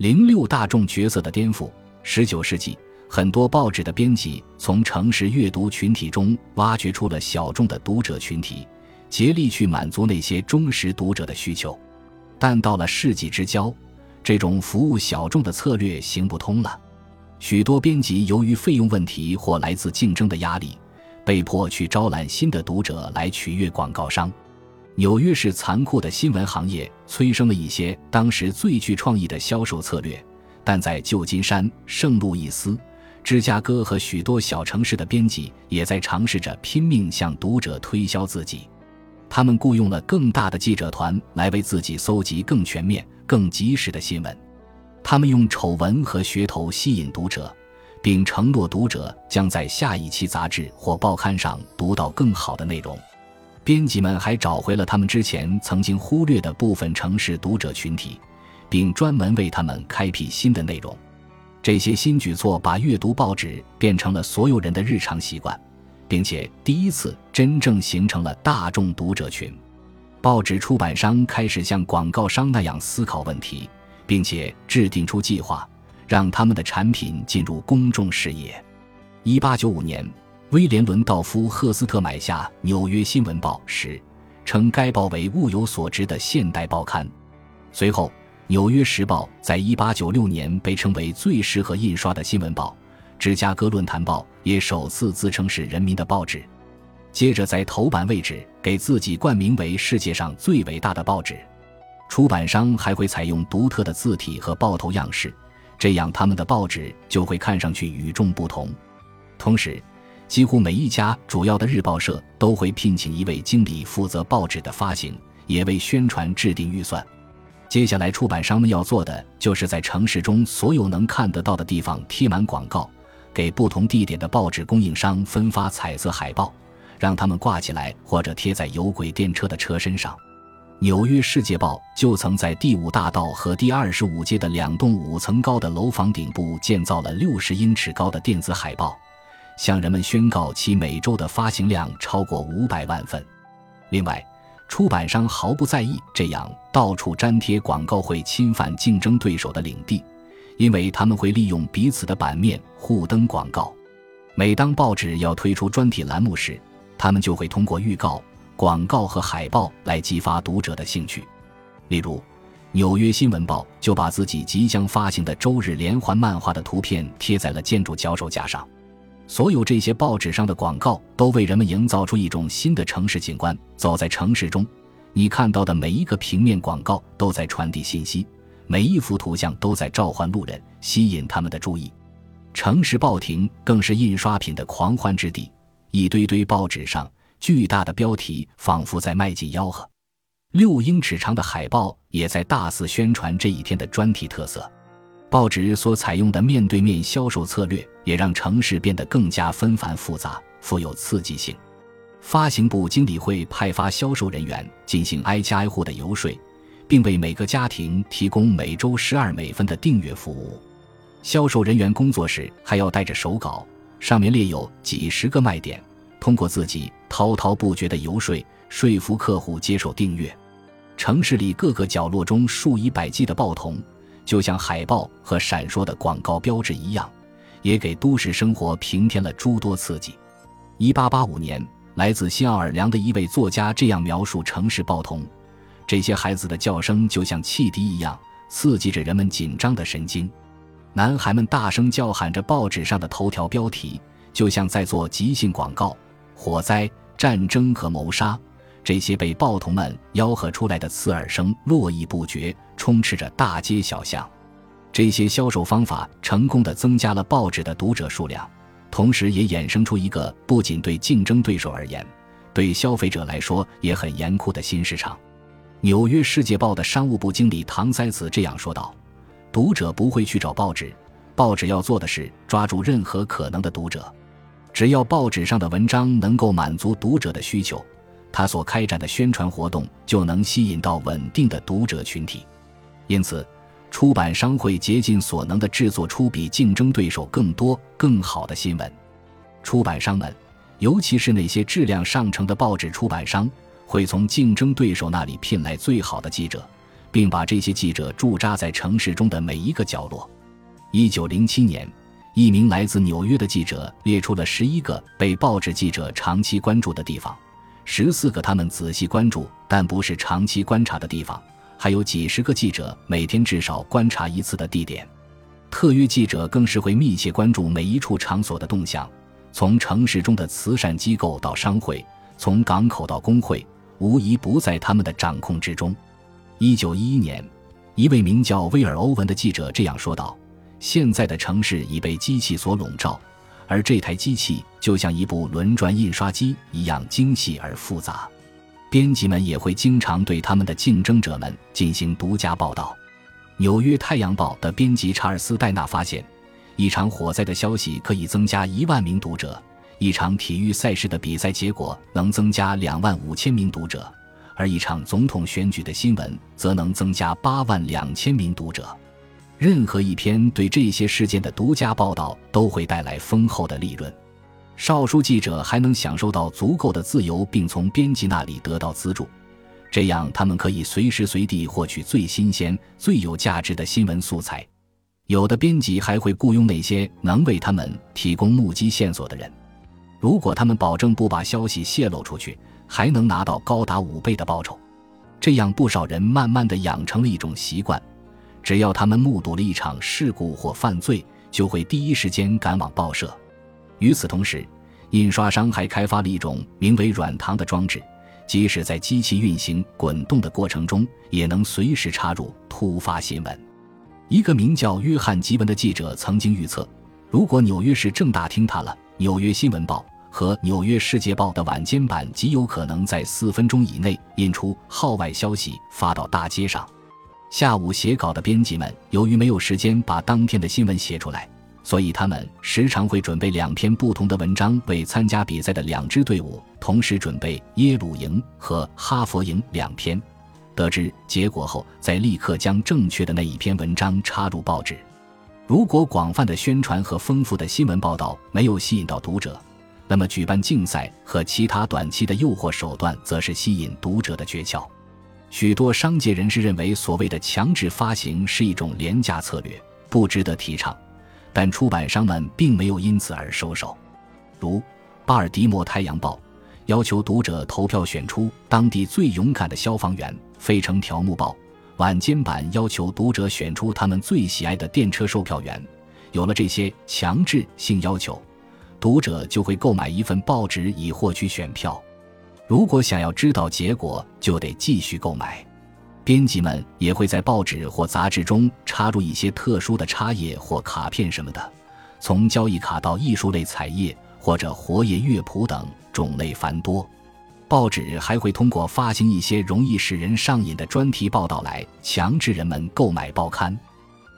零六大众角色的颠覆。十九世纪，很多报纸的编辑从城市阅读群体中挖掘出了小众的读者群体，竭力去满足那些忠实读者的需求。但到了世纪之交，这种服务小众的策略行不通了。许多编辑由于费用问题或来自竞争的压力，被迫去招揽新的读者来取悦广告商。纽约市残酷的新闻行业催生了一些当时最具创意的销售策略，但在旧金山、圣路易斯、芝加哥和许多小城市的编辑也在尝试着拼命向读者推销自己。他们雇佣了更大的记者团来为自己搜集更全面、更及时的新闻。他们用丑闻和噱头吸引读者，并承诺读者将在下一期杂志或报刊上读到更好的内容。编辑们还找回了他们之前曾经忽略的部分城市读者群体，并专门为他们开辟新的内容。这些新举措把阅读报纸变成了所有人的日常习惯，并且第一次真正形成了大众读者群。报纸出版商开始像广告商那样思考问题，并且制定出计划，让他们的产品进入公众视野。一八九五年。威廉·伦道夫·赫斯特买下《纽约新闻报》时，称该报为物有所值的现代报刊。随后，《纽约时报》在1896年被称为最适合印刷的新闻报，《芝加哥论坛报》也首次自称是人民的报纸。接着，在头版位置给自己冠名为世界上最伟大的报纸。出版商还会采用独特的字体和报头样式，这样他们的报纸就会看上去与众不同。同时，几乎每一家主要的日报社都会聘请一位经理负责报纸的发行，也为宣传制定预算。接下来，出版商们要做的就是在城市中所有能看得到的地方贴满广告，给不同地点的报纸供应商分发彩色海报，让他们挂起来或者贴在有轨电车的车身上。《纽约世界报》就曾在第五大道和第二十五街的两栋五层高的楼房顶部建造了六十英尺高的电子海报。向人们宣告其每周的发行量超过五百万份。另外，出版商毫不在意这样到处粘贴广告会侵犯竞争对手的领地，因为他们会利用彼此的版面互登广告。每当报纸要推出专题栏目时，他们就会通过预告、广告和海报来激发读者的兴趣。例如，《纽约新闻报》就把自己即将发行的周日连环漫画的图片贴在了建筑脚手架上。所有这些报纸上的广告都为人们营造出一种新的城市景观。走在城市中，你看到的每一个平面广告都在传递信息，每一幅图像都在召唤路人，吸引他们的注意。城市报亭更是印刷品的狂欢之地，一堆堆报纸上巨大的标题仿佛在迈进吆喝。六英尺长的海报也在大肆宣传这一天的专题特色。报纸所采用的面对面销售策略，也让城市变得更加纷繁复杂、富有刺激性。发行部经理会派发销售人员进行挨家挨户的游说，并为每个家庭提供每周十二美分的订阅服务。销售人员工作时还要带着手稿，上面列有几十个卖点，通过自己滔滔不绝的游说，说服客户接受订阅。城市里各个角落中数以百计的报童。就像海报和闪烁的广告标志一样，也给都市生活平添了诸多刺激。一八八五年，来自新奥尔良的一位作家这样描述城市报童：这些孩子的叫声就像汽笛一样，刺激着人们紧张的神经。男孩们大声叫喊着报纸上的头条标题，就像在做即兴广告。火灾、战争和谋杀。这些被报童们吆喝出来的刺耳声络绎不绝，充斥着大街小巷。这些销售方法成功的增加了报纸的读者数量，同时也衍生出一个不仅对竞争对手而言，对消费者来说也很严酷的新市场。《纽约世界报》的商务部经理唐塞茨这样说道：“读者不会去找报纸，报纸要做的是抓住任何可能的读者，只要报纸上的文章能够满足读者的需求。”他所开展的宣传活动就能吸引到稳定的读者群体，因此，出版商会竭尽所能地制作出比竞争对手更多、更好的新闻。出版商们，尤其是那些质量上乘的报纸出版商，会从竞争对手那里聘来最好的记者，并把这些记者驻扎在城市中的每一个角落。一九零七年，一名来自纽约的记者列出了十一个被报纸记者长期关注的地方，十四个他们仔细关注但不是长期观察的地方，还有几十个记者每天至少观察一次的地点。特约记者更是会密切关注每一处场所的动向，从城市中的慈善机构到商会，从港口到工会，无一不在他们的掌控之中。一九一一年，一位名叫威尔·欧文的记者这样说道：“现在的城市已被机器所笼罩，而这台机器就像一部轮转印刷机一样精细而复杂。编辑们也会经常对他们的竞争者们进行独家报道。”《纽约太阳报》的编辑查尔斯·戴纳发现，一场火灾的消息可以增加一万名读者，一场体育赛事的比赛结果能增加两万五千名读者。而一场总统选举的新闻则能增加八万两千名读者。任何一篇对这些事件的独家报道都会带来丰厚的利润。少数记者还能享受到足够的自由，并从编辑那里得到资助，这样他们可以随时随地获取最新鲜、最有价值的新闻素材。有的编辑还会雇佣那些能为他们提供目击线索的人，如果他们保证不把消息泄露出去。还能拿到高达五倍的报酬，这样不少人慢慢的养成了一种习惯：只要他们目睹了一场事故或犯罪，就会第一时间赶往报社。与此同时，印刷商还开发了一种名为“软糖”的装置，即使在机器运行滚动的过程中，也能随时插入突发新闻。一个名叫约翰·吉文的记者曾经预测，如果纽约市政大厅塌了，《纽约新闻报》。和《纽约世界报》的晚间版极有可能在四分钟以内印出号外消息发到大街上。下午写稿的编辑们由于没有时间把当天的新闻写出来，所以他们时常会准备两篇不同的文章为参加比赛的两支队伍同时准备耶鲁营和哈佛营两篇。得知结果后，再立刻将正确的那一篇文章插入报纸。如果广泛的宣传和丰富的新闻报道没有吸引到读者，那么，举办竞赛和其他短期的诱惑手段，则是吸引读者的诀窍。许多商界人士认为，所谓的强制发行是一种廉价策略，不值得提倡。但出版商们并没有因此而收手。如《巴尔的摩太阳报》要求读者投票选出当地最勇敢的消防员，《费城条目报》晚间版要求读者选出他们最喜爱的电车售票员。有了这些强制性要求。读者就会购买一份报纸以获取选票，如果想要知道结果，就得继续购买。编辑们也会在报纸或杂志中插入一些特殊的插页或卡片什么的，从交易卡到艺术类彩页或者活页乐谱等种类繁多。报纸还会通过发行一些容易使人上瘾的专题报道来强制人们购买报刊。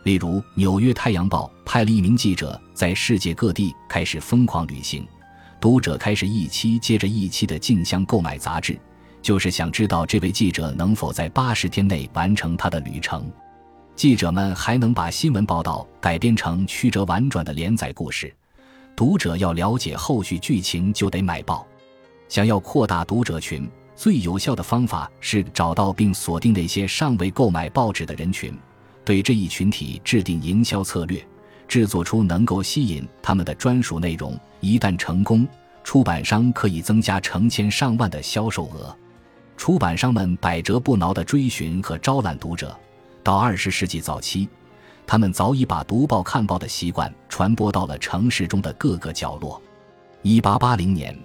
例如，《纽约太阳报》派了一名记者在世界各地开始疯狂旅行，读者开始一期接着一期的竞相购买杂志，就是想知道这位记者能否在八十天内完成他的旅程。记者们还能把新闻报道改编成曲折婉转的连载故事，读者要了解后续剧情就得买报。想要扩大读者群，最有效的方法是找到并锁定那些尚未购买报纸的人群。对这一群体制定营销策略，制作出能够吸引他们的专属内容。一旦成功，出版商可以增加成千上万的销售额。出版商们百折不挠地追寻和招揽读者。到二十世纪早期，他们早已把读报看报的习惯传播到了城市中的各个角落。一八八零年，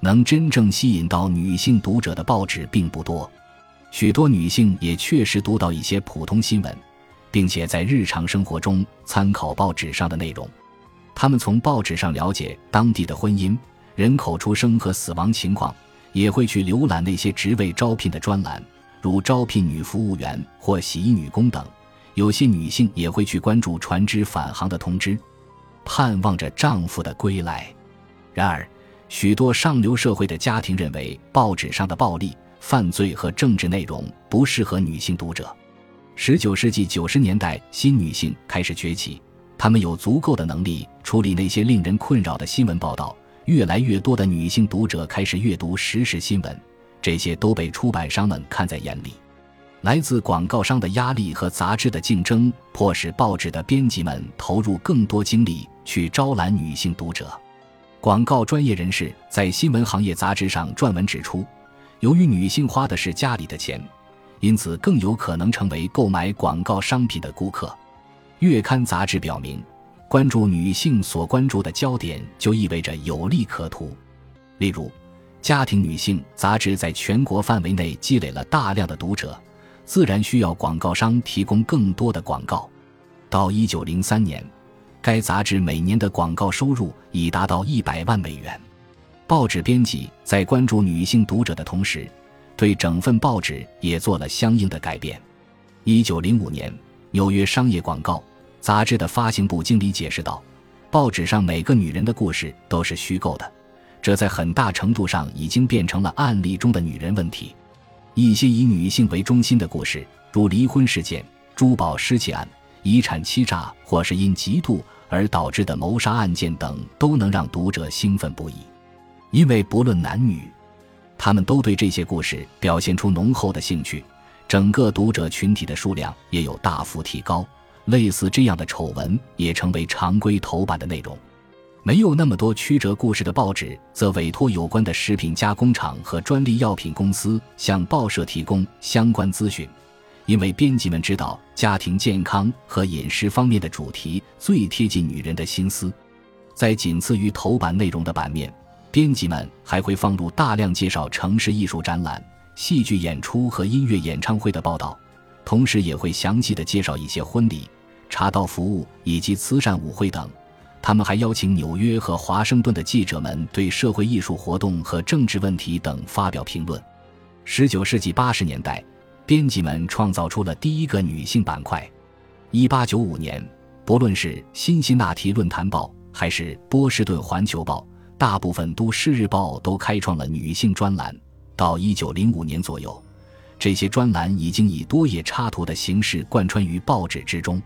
能真正吸引到女性读者的报纸并不多，许多女性也确实读到一些普通新闻。并且在日常生活中参考报纸上的内容，他们从报纸上了解当地的婚姻、人口出生和死亡情况，也会去浏览那些职位招聘的专栏，如招聘女服务员或洗衣女工等。有些女性也会去关注船只返航的通知，盼望着丈夫的归来。然而，许多上流社会的家庭认为报纸上的暴力、犯罪和政治内容不适合女性读者。十九世纪九十年代，新女性开始崛起，她们有足够的能力处理那些令人困扰的新闻报道。越来越多的女性读者开始阅读时事新闻，这些都被出版商们看在眼里。来自广告商的压力和杂志的竞争，迫使报纸的编辑们投入更多精力去招揽女性读者。广告专业人士在新闻行业杂志上撰文指出，由于女性花的是家里的钱，因此更有可能成为购买广告商品的顾客。月刊杂志表明，关注女性所关注的焦点就意味着有利可图。例如，家庭女性杂志在全国范围内积累了大量的读者。自然需要广告商提供更多的广告。到一九零三年，该杂志每年的广告收入已达到一百万美元。报纸编辑在关注女性读者的同时，对整份报纸也做了相应的改变。一九零五年，《纽约商业广告》杂志的发行部经理解释道：“报纸上每个女人的故事都是虚构的，这在很大程度上已经变成了案例中的女人问题。”一些以女性为中心的故事，如离婚事件、珠宝失窃案、遗产欺诈，或是因嫉妒而导致的谋杀案件等，都能让读者兴奋不已。因为不论男女，他们都对这些故事表现出浓厚的兴趣，整个读者群体的数量也有大幅提高。类似这样的丑闻也成为常规头版的内容。没有那么多曲折故事的报纸，则委托有关的食品加工厂和专利药品公司向报社提供相关资讯，因为编辑们知道家庭健康和饮食方面的主题最贴近女人的心思。在仅次于头版内容的版面，编辑们还会放入大量介绍城市艺术展览、戏剧演出和音乐演唱会的报道，同时也会详细的介绍一些婚礼、茶道服务以及慈善舞会等。他们还邀请纽约和华盛顿的记者们对社会艺术活动和政治问题等发表评论。十九世纪八十年代，编辑们创造出了第一个女性板块。一八九五年，不论是《辛辛那提论坛报》还是《波士顿环球报》，大部分都市日报都开创了女性专栏。到一九零五年左右，这些专栏已经以多页插图的形式贯穿于报纸之中。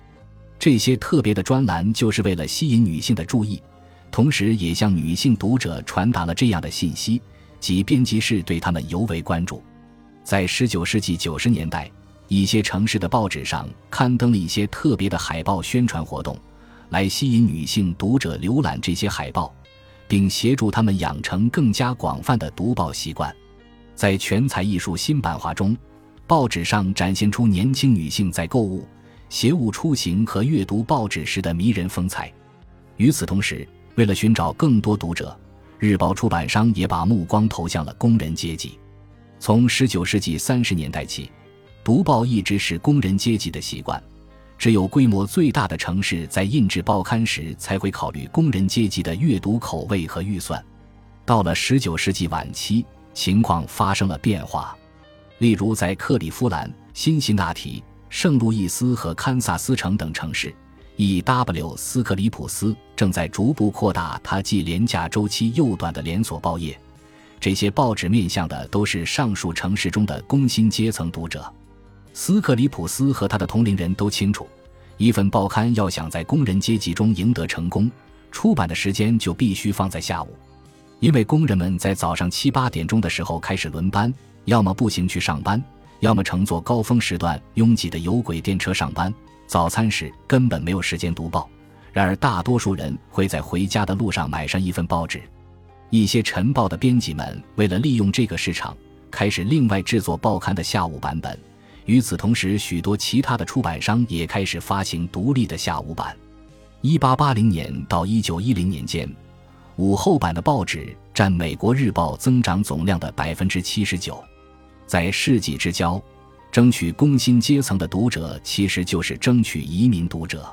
这些特别的专栏就是为了吸引女性的注意，同时也向女性读者传达了这样的信息：即编辑室对他们尤为关注。在19世纪90年代，一些城市的报纸上刊登了一些特别的海报宣传活动，来吸引女性读者浏览这些海报，并协助他们养成更加广泛的读报习惯。在全彩艺术新版画中，报纸上展现出年轻女性在购物。携物出行和阅读报纸时的迷人风采。与此同时，为了寻找更多读者，日报出版商也把目光投向了工人阶级。从19世纪30年代起，读报一直是工人阶级的习惯。只有规模最大的城市在印制报刊时才会考虑工人阶级的阅读口味和预算。到了19世纪晚期，情况发生了变化。例如，在克利夫兰、辛辛那提。圣路易斯和堪萨斯城等城市，E.W. 斯克里普斯正在逐步扩大它既廉价周期又短的连锁报业。这些报纸面向的都是上述城市中的工薪阶层读者。斯克里普斯和他的同龄人都清楚，一份报刊要想在工人阶级中赢得成功，出版的时间就必须放在下午，因为工人们在早上七八点钟的时候开始轮班，要么步行去上班。要么乘坐高峰时段拥挤的有轨电车上班，早餐时根本没有时间读报。然而，大多数人会在回家的路上买上一份报纸。一些晨报的编辑们为了利用这个市场，开始另外制作报刊的下午版本。与此同时，许多其他的出版商也开始发行独立的下午版。1880年到1910年间，午后版的报纸占美国日报增长总量的百分之七十九。在世纪之交，争取工薪阶层的读者其实就是争取移民读者。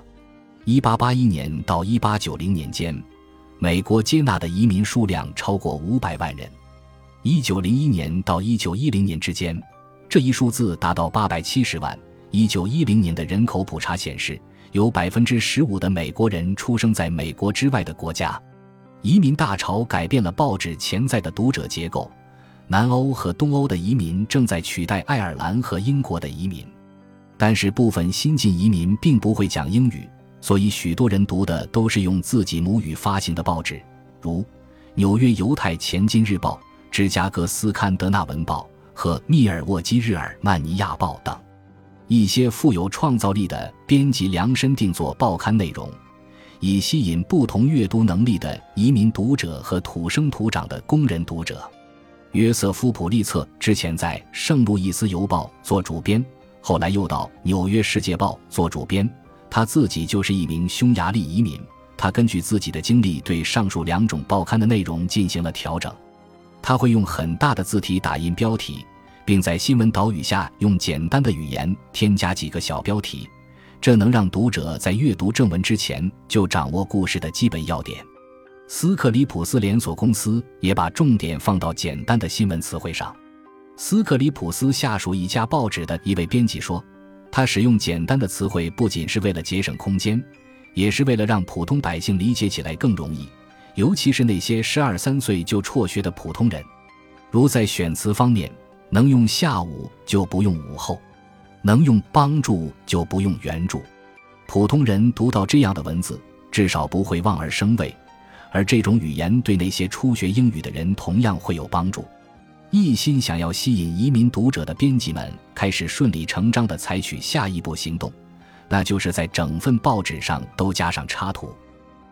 一八八一年到一八九零年间，美国接纳的移民数量超过五百万人。一九零一年到一九一零年之间，这一数字达到八百七十万。一九一零年的人口普查显示，有百分之十五的美国人出生在美国之外的国家。移民大潮改变了报纸潜在的读者结构。南欧和东欧的移民正在取代爱尔兰和英国的移民，但是部分新晋移民并不会讲英语，所以许多人读的都是用自己母语发行的报纸，如《纽约犹太前进日报》《芝加哥斯堪德纳文报》和《密尔沃基日耳曼尼亚报》等。一些富有创造力的编辑量身定做报刊内容，以吸引不同阅读能力的移民读者和土生土长的工人读者。约瑟夫·普利策之前在《圣路易斯邮报》做主编，后来又到《纽约世界报》做主编。他自己就是一名匈牙利移民。他根据自己的经历，对上述两种报刊的内容进行了调整。他会用很大的字体打印标题，并在新闻导语下用简单的语言添加几个小标题，这能让读者在阅读正文之前就掌握故事的基本要点。斯克里普斯连锁公司也把重点放到简单的新闻词汇上。斯克里普斯下属一家报纸的一位编辑说：“他使用简单的词汇不仅是为了节省空间，也是为了让普通百姓理解起来更容易，尤其是那些十二三岁就辍学的普通人。如在选词方面，能用下午就不用午后，能用帮助就不用援助。普通人读到这样的文字，至少不会望而生畏。”而这种语言对那些初学英语的人同样会有帮助。一心想要吸引移民读者的编辑们开始顺理成章地采取下一步行动，那就是在整份报纸上都加上插图。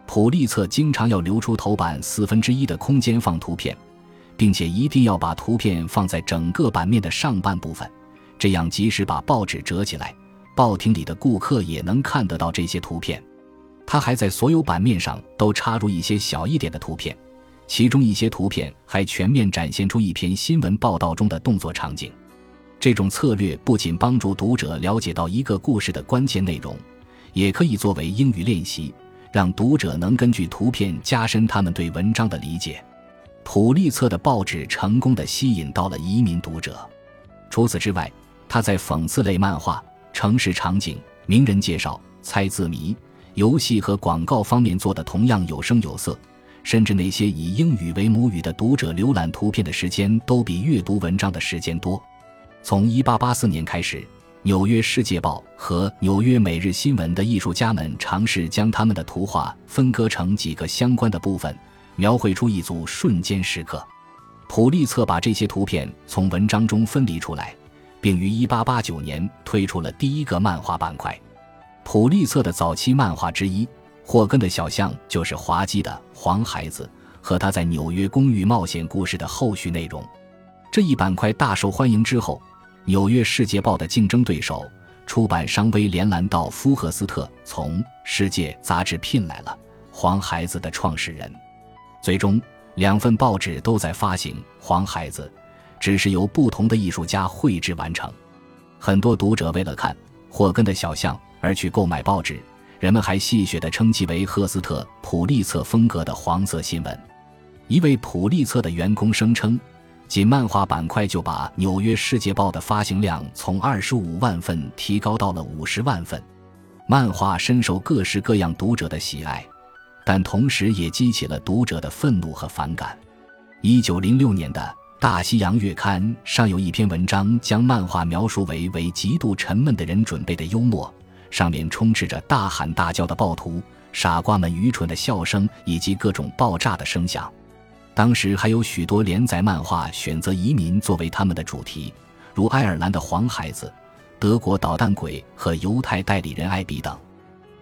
普利策经常要留出头版四分之一的空间放图片，并且一定要把图片放在整个版面的上半部分，这样即使把报纸折起来，报亭里的顾客也能看得到这些图片。他还在所有版面上都插入一些小一点的图片，其中一些图片还全面展现出一篇新闻报道中的动作场景。这种策略不仅帮助读者了解到一个故事的关键内容，也可以作为英语练习，让读者能根据图片加深他们对文章的理解。普利策的报纸成功地吸引到了移民读者。除此之外，他在讽刺类漫画、城市场景、名人介绍、猜字谜。游戏和广告方面做的同样有声有色，甚至那些以英语为母语的读者浏览图片的时间都比阅读文章的时间多。从1884年开始，《纽约世界报》和《纽约每日新闻》的艺术家们尝试将他们的图画分割成几个相关的部分，描绘出一组瞬间时刻。普利策把这些图片从文章中分离出来，并于1889年推出了第一个漫画板块。普利策的早期漫画之一，霍根的小象就是滑稽的黄孩子和他在纽约公寓冒险故事的后续内容。这一板块大受欢迎之后，《纽约世界报》的竞争对手出版商威廉·兰道夫·赫斯特从《世界》杂志聘来了黄孩子的创始人。最终，两份报纸都在发行黄孩子，只是由不同的艺术家绘制完成。很多读者为了看霍根的小象。而去购买报纸，人们还戏谑地称其为赫斯特·普利策风格的黄色新闻。一位普利策的员工声称，仅漫画板块就把《纽约世界报》的发行量从二十五万份提高到了五十万份。漫画深受各式各样读者的喜爱，但同时也激起了读者的愤怒和反感。一九零六年的《大西洋月刊》上有一篇文章，将漫画描述为为极度沉闷的人准备的幽默。上面充斥着大喊大叫的暴徒、傻瓜们愚蠢的笑声以及各种爆炸的声响。当时还有许多连载漫画选择移民作为他们的主题，如爱尔兰的黄孩子、德国捣蛋鬼和犹太代理人艾比等。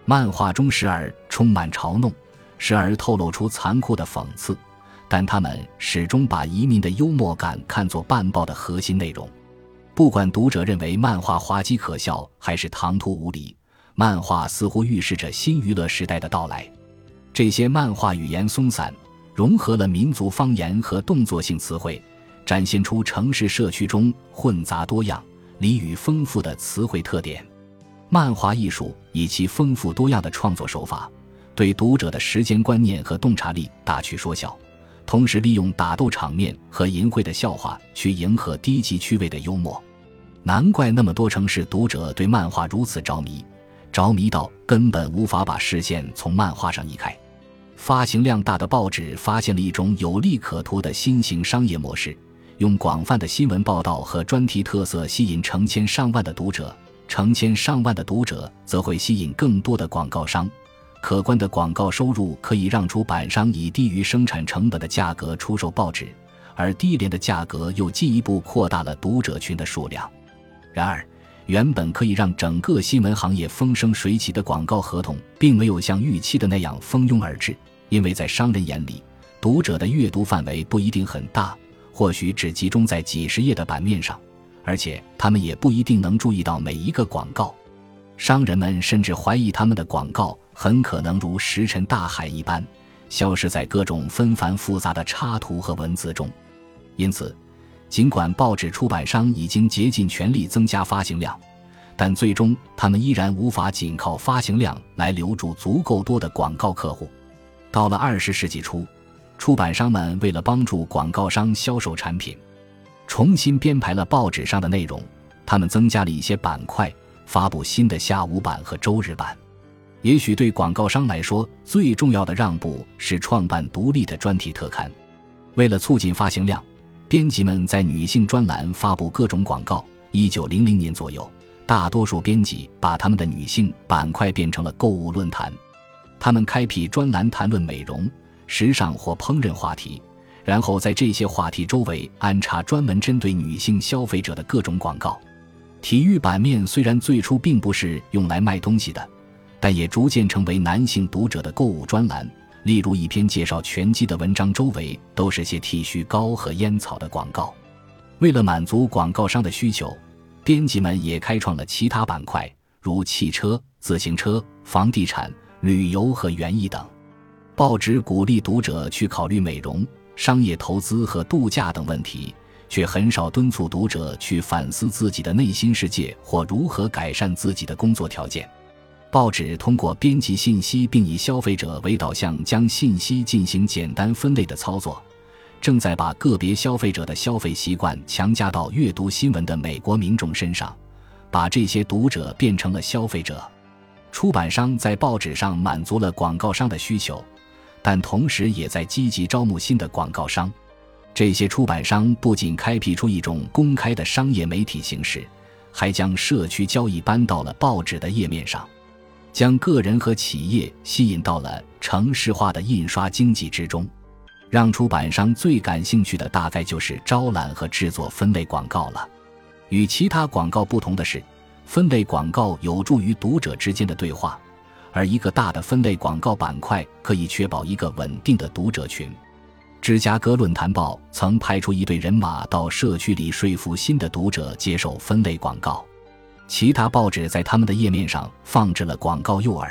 漫画中时而充满嘲弄，时而透露出残酷的讽刺，但他们始终把移民的幽默感看作半报的核心内容。不管读者认为漫画滑稽可笑还是唐突无礼。漫画似乎预示着新娱乐时代的到来。这些漫画语言松散，融合了民族方言和动作性词汇，展现出城市社区中混杂多样、俚语丰富的词汇特点。漫画艺术以其丰富多样的创作手法，对读者的时间观念和洞察力大取说效，同时利用打斗场面和淫秽的笑话去迎合低级趣味的幽默。难怪那么多城市读者对漫画如此着迷。着迷到根本无法把视线从漫画上移开。发行量大的报纸发现了一种有利可图的新型商业模式，用广泛的新闻报道和专题特色吸引成千上万的读者，成千上万的读者则会吸引更多的广告商。可观的广告收入可以让出版商以低于生产成本的价格出售报纸，而低廉的价格又进一步扩大了读者群的数量。然而，原本可以让整个新闻行业风生水起的广告合同，并没有像预期的那样蜂拥而至。因为在商人眼里，读者的阅读范围不一定很大，或许只集中在几十页的版面上，而且他们也不一定能注意到每一个广告。商人们甚至怀疑他们的广告很可能如石沉大海一般，消失在各种纷繁复杂的插图和文字中。因此，尽管报纸出版商已经竭尽全力增加发行量，但最终他们依然无法仅靠发行量来留住足够多的广告客户。到了二十世纪初，出版商们为了帮助广告商销售产品，重新编排了报纸上的内容。他们增加了一些板块，发布新的下午版和周日版。也许对广告商来说，最重要的让步是创办独立的专题特刊。为了促进发行量，编辑们在女性专栏发布各种广告。一九零零年左右，大多数编辑把他们的女性板块变成了购物论坛。他们开辟专栏谈论美容、时尚或烹饪话题，然后在这些话题周围安插专门针对女性消费者的各种广告。体育版面虽然最初并不是用来卖东西的，但也逐渐成为男性读者的购物专栏。例如，一篇介绍拳击的文章周围都是些剃须膏和烟草的广告。为了满足广告商的需求，编辑们也开创了其他板块，如汽车、自行车、房地产。旅游和园艺等，报纸鼓励读者去考虑美容、商业投资和度假等问题，却很少敦促读者去反思自己的内心世界或如何改善自己的工作条件。报纸通过编辑信息并以消费者为导向，将信息进行简单分类的操作，正在把个别消费者的消费习惯强加到阅读新闻的美国民众身上，把这些读者变成了消费者。出版商在报纸上满足了广告商的需求，但同时也在积极招募新的广告商。这些出版商不仅开辟出一种公开的商业媒体形式，还将社区交易搬到了报纸的页面上，将个人和企业吸引到了城市化的印刷经济之中。让出版商最感兴趣的大概就是招揽和制作分类广告了。与其他广告不同的是。分类广告有助于读者之间的对话，而一个大的分类广告板块可以确保一个稳定的读者群。芝加哥论坛报曾派出一队人马到社区里说服新的读者接受分类广告。其他报纸在他们的页面上放置了广告诱饵，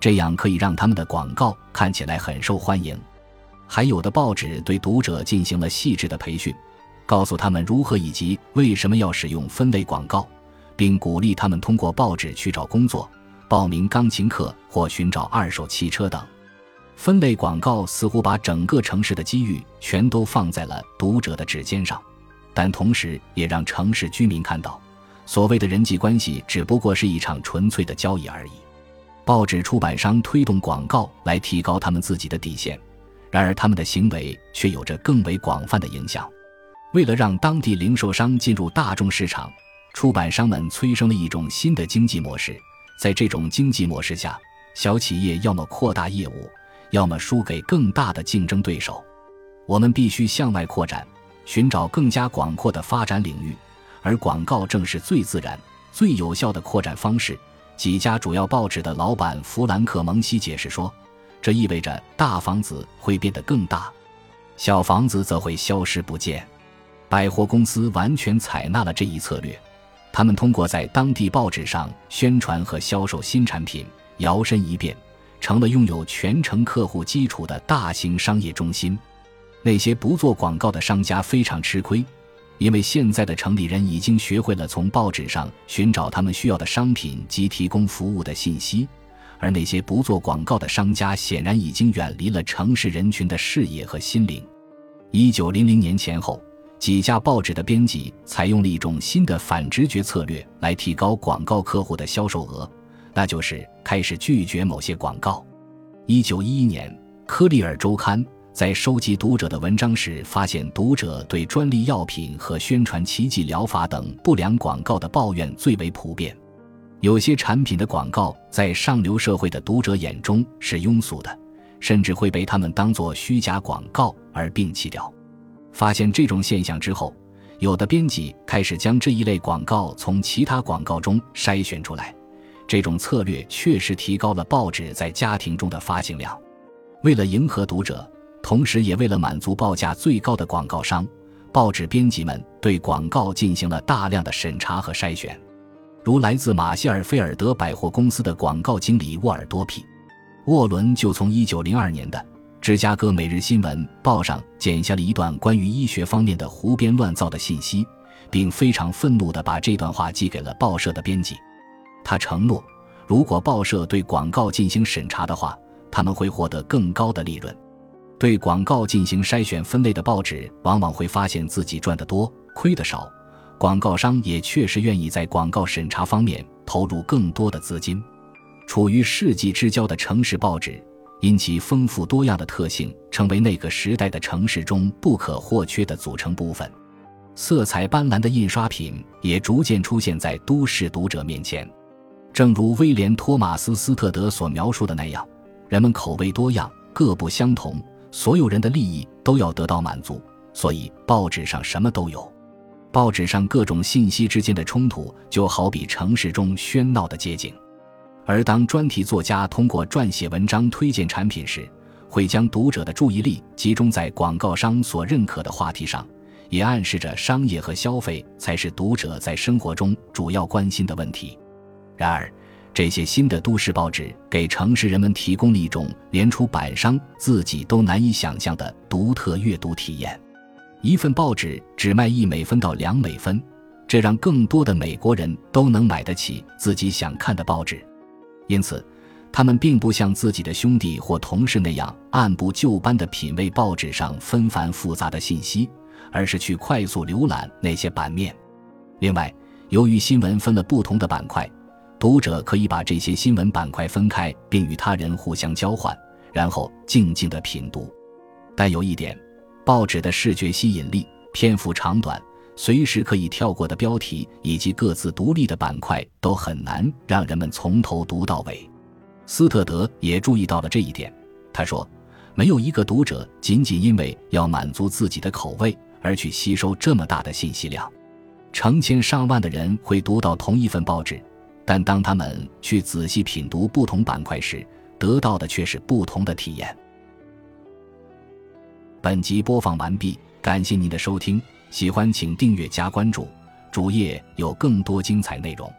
这样可以让他们的广告看起来很受欢迎。还有的报纸对读者进行了细致的培训，告诉他们如何以及为什么要使用分类广告。并鼓励他们通过报纸去找工作、报名钢琴课或寻找二手汽车等。分类广告似乎把整个城市的机遇全都放在了读者的指尖上，但同时也让城市居民看到，所谓的人际关系只不过是一场纯粹的交易而已。报纸出版商推动广告来提高他们自己的底线，然而他们的行为却有着更为广泛的影响。为了让当地零售商进入大众市场。出版商们催生了一种新的经济模式，在这种经济模式下，小企业要么扩大业务，要么输给更大的竞争对手。我们必须向外扩展，寻找更加广阔的发展领域，而广告正是最自然、最有效的扩展方式。几家主要报纸的老板弗兰克·蒙西解释说：“这意味着大房子会变得更大，小房子则会消失不见。”百货公司完全采纳了这一策略。他们通过在当地报纸上宣传和销售新产品，摇身一变，成了拥有全城客户基础的大型商业中心。那些不做广告的商家非常吃亏，因为现在的城里人已经学会了从报纸上寻找他们需要的商品及提供服务的信息，而那些不做广告的商家显然已经远离了城市人群的视野和心灵。一九零零年前后。几家报纸的编辑采用了一种新的反直觉策略来提高广告客户的销售额，那就是开始拒绝某些广告。一九一一年，《科利尔周刊》在收集读者的文章时，发现读者对专利药品和宣传奇迹疗法等不良广告的抱怨最为普遍。有些产品的广告在上流社会的读者眼中是庸俗的，甚至会被他们当作虚假广告而摒弃掉。发现这种现象之后，有的编辑开始将这一类广告从其他广告中筛选出来。这种策略确实提高了报纸在家庭中的发行量。为了迎合读者，同时也为了满足报价最高的广告商，报纸编辑们对广告进行了大量的审查和筛选。如来自马歇尔菲尔德百货公司的广告经理沃尔多皮·沃伦就从1902年的《芝加哥每日新闻报》上剪下了一段关于医学方面的胡编乱造的信息，并非常愤怒地把这段话寄给了报社的编辑。他承诺，如果报社对广告进行审查的话，他们会获得更高的利润。对广告进行筛选分类的报纸，往往会发现自己赚得多，亏得少。广告商也确实愿意在广告审查方面投入更多的资金。处于世纪之交的城市报纸，因其丰富多样的特性，成为那个时代的城市中不可或缺的组成部分。色彩斑斓的印刷品也逐渐出现在都市读者面前。正如威廉·托马斯·斯特德所描述的那样，人们口味多样，各不相同，所有人的利益都要得到满足，所以报纸上什么都有。报纸上各种信息之间的冲突，就好比城市中喧闹的街景。而当专题作家通过撰写文章推荐产品时，会将读者的注意力集中在广告商所认可的话题上，也暗示着商业和消费才是读者在生活中主要关心的问题。然而，这些新的都市报纸给城市人们提供了一种连出版商自己都难以想象的独特阅读体验。一份报纸只卖一美分到两美分，这让更多的美国人都能买得起自己想看的报纸。因此，他们并不像自己的兄弟或同事那样按部就班地品味报纸上纷繁复杂的信息，而是去快速浏览那些版面。另外，由于新闻分了不同的板块，读者可以把这些新闻板块分开，并与他人互相交换，然后静静地品读。但有一点。报纸的视觉吸引力、篇幅长短、随时可以跳过的标题以及各自独立的板块都很难让人们从头读到尾。斯特德也注意到了这一点。他说：“没有一个读者仅仅因为要满足自己的口味而去吸收这么大的信息量。成千上万的人会读到同一份报纸，但当他们去仔细品读不同板块时，得到的却是不同的体验。”本集播放完毕，感谢您的收听，喜欢请订阅加关注，主页有更多精彩内容。